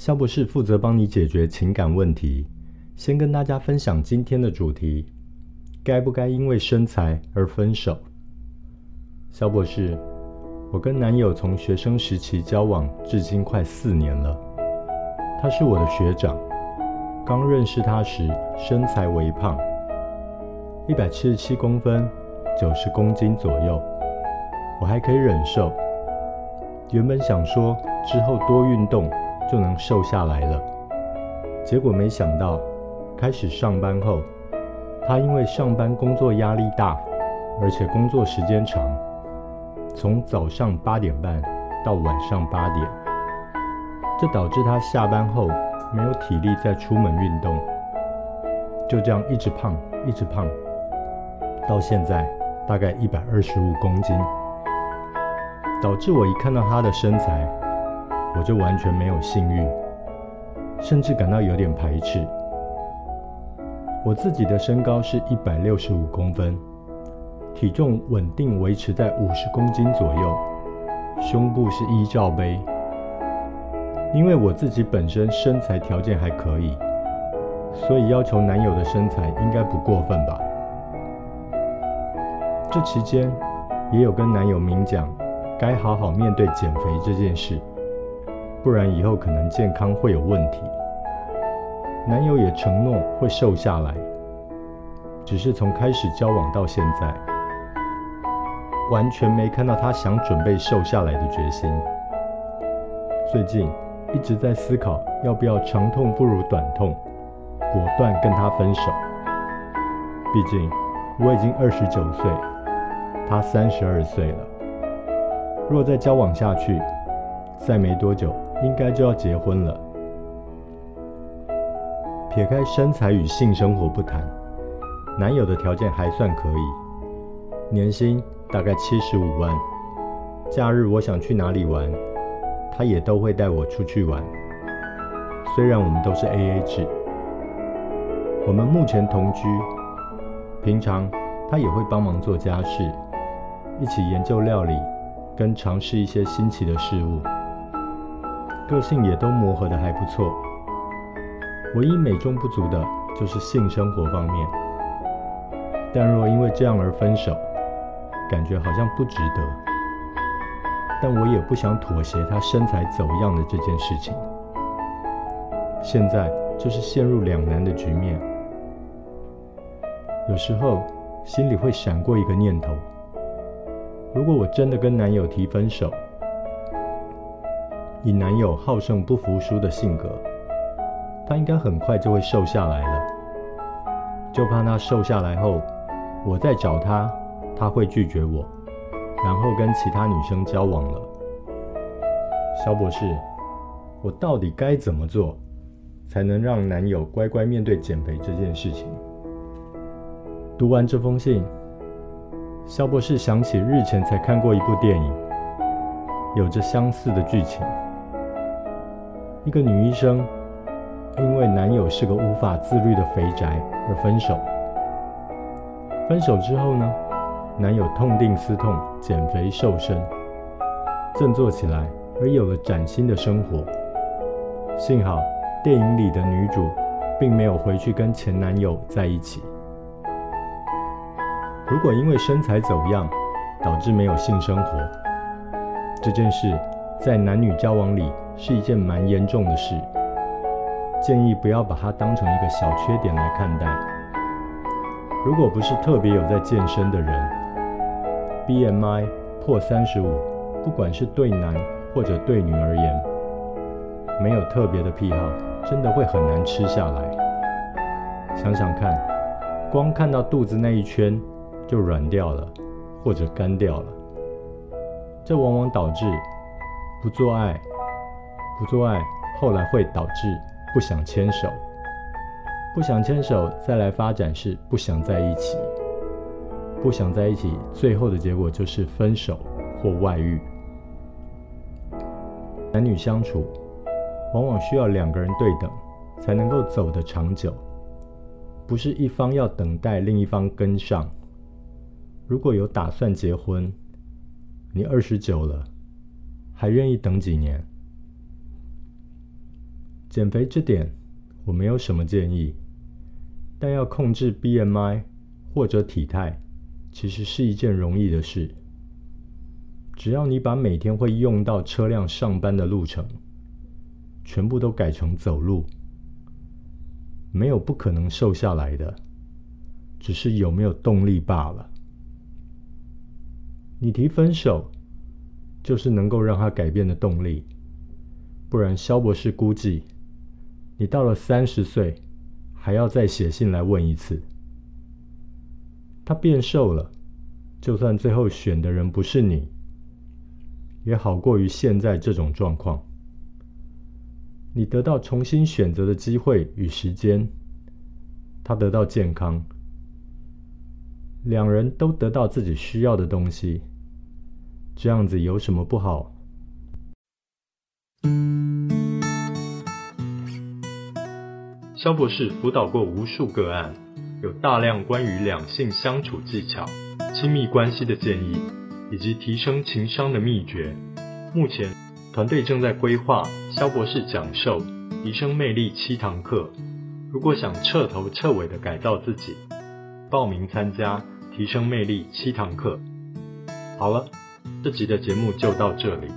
萧博士负责帮你解决情感问题。先跟大家分享今天的主题：该不该因为身材而分手？萧博士，我跟男友从学生时期交往至今快四年了。他是我的学长，刚认识他时身材微胖，一百七十七公分，九十公斤左右，我还可以忍受。原本想说之后多运动。就能瘦下来了。结果没想到，开始上班后，他因为上班工作压力大，而且工作时间长，从早上八点半到晚上八点，这导致他下班后没有体力再出门运动，就这样一直胖，一直胖，到现在大概一百二十五公斤，导致我一看到他的身材。我就完全没有性欲，甚至感到有点排斥。我自己的身高是一百六十五公分，体重稳定维持在五十公斤左右，胸部是一罩杯。因为我自己本身身材条件还可以，所以要求男友的身材应该不过分吧。这期间也有跟男友明讲，该好好面对减肥这件事。不然以后可能健康会有问题。男友也承诺会瘦下来，只是从开始交往到现在，完全没看到他想准备瘦下来的决心。最近一直在思考要不要长痛不如短痛，果断跟他分手。毕竟我已经二十九岁，他三十二岁了，若再交往下去，再没多久。应该就要结婚了。撇开身材与性生活不谈，男友的条件还算可以，年薪大概七十五万，假日我想去哪里玩，他也都会带我出去玩。虽然我们都是 AA 制，我们目前同居，平常他也会帮忙做家事，一起研究料理，跟尝试一些新奇的事物。个性也都磨合的还不错，唯一美中不足的就是性生活方面。但若因为这样而分手，感觉好像不值得。但我也不想妥协他身材走样的这件事情。现在就是陷入两难的局面。有时候心里会闪过一个念头：如果我真的跟男友提分手，以男友好胜不服输的性格，他应该很快就会瘦下来了。就怕他瘦下来后，我再找他，他会拒绝我，然后跟其他女生交往了。肖博士，我到底该怎么做，才能让男友乖乖面对减肥这件事情？读完这封信，肖博士想起日前才看过一部电影，有着相似的剧情。一个女医生因为男友是个无法自律的肥宅而分手。分手之后呢，男友痛定思痛，减肥瘦身，振作起来，而有了崭新的生活。幸好电影里的女主并没有回去跟前男友在一起。如果因为身材走样导致没有性生活，这件事在男女交往里。是一件蛮严重的事，建议不要把它当成一个小缺点来看待。如果不是特别有在健身的人，BMI 破三十五，不管是对男或者对女而言，没有特别的癖好，真的会很难吃下来。想想看，光看到肚子那一圈就软掉了，或者干掉了，这往往导致不做爱，不做爱，后来会导致不想牵手，不想牵手，再来发展是不想在一起，不想在一起，最后的结果就是分手或外遇。男女相处，往往需要两个人对等，才能够走得长久，不是一方要等待另一方跟上。如果有打算结婚，你二十九了，还愿意等几年？减肥这点我没有什么建议，但要控制 BMI 或者体态，其实是一件容易的事。只要你把每天会用到车辆上班的路程，全部都改成走路，没有不可能瘦下来的，只是有没有动力罢了。你提分手，就是能够让他改变的动力，不然萧博士估计，你到了三十岁，还要再写信来问一次。他变瘦了，就算最后选的人不是你，也好过于现在这种状况。你得到重新选择的机会与时间，他得到健康，两人都得到自己需要的东西，这样子有什么不好？肖博士辅导过无数个案，有大量关于两性相处技巧、亲密关系的建议，以及提升情商的秘诀。目前，团队正在规划肖博士讲授提升魅力七堂课，如果想彻头彻尾的改造自己，报名参加提升魅力七堂课。好了，这集的节目就到这里。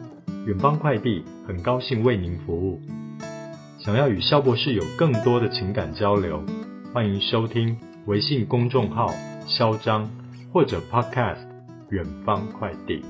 远方快递很高兴为您服务。想要与肖博士有更多的情感交流，欢迎收听微信公众号“肖张”或者 Podcast“ 远方快递”。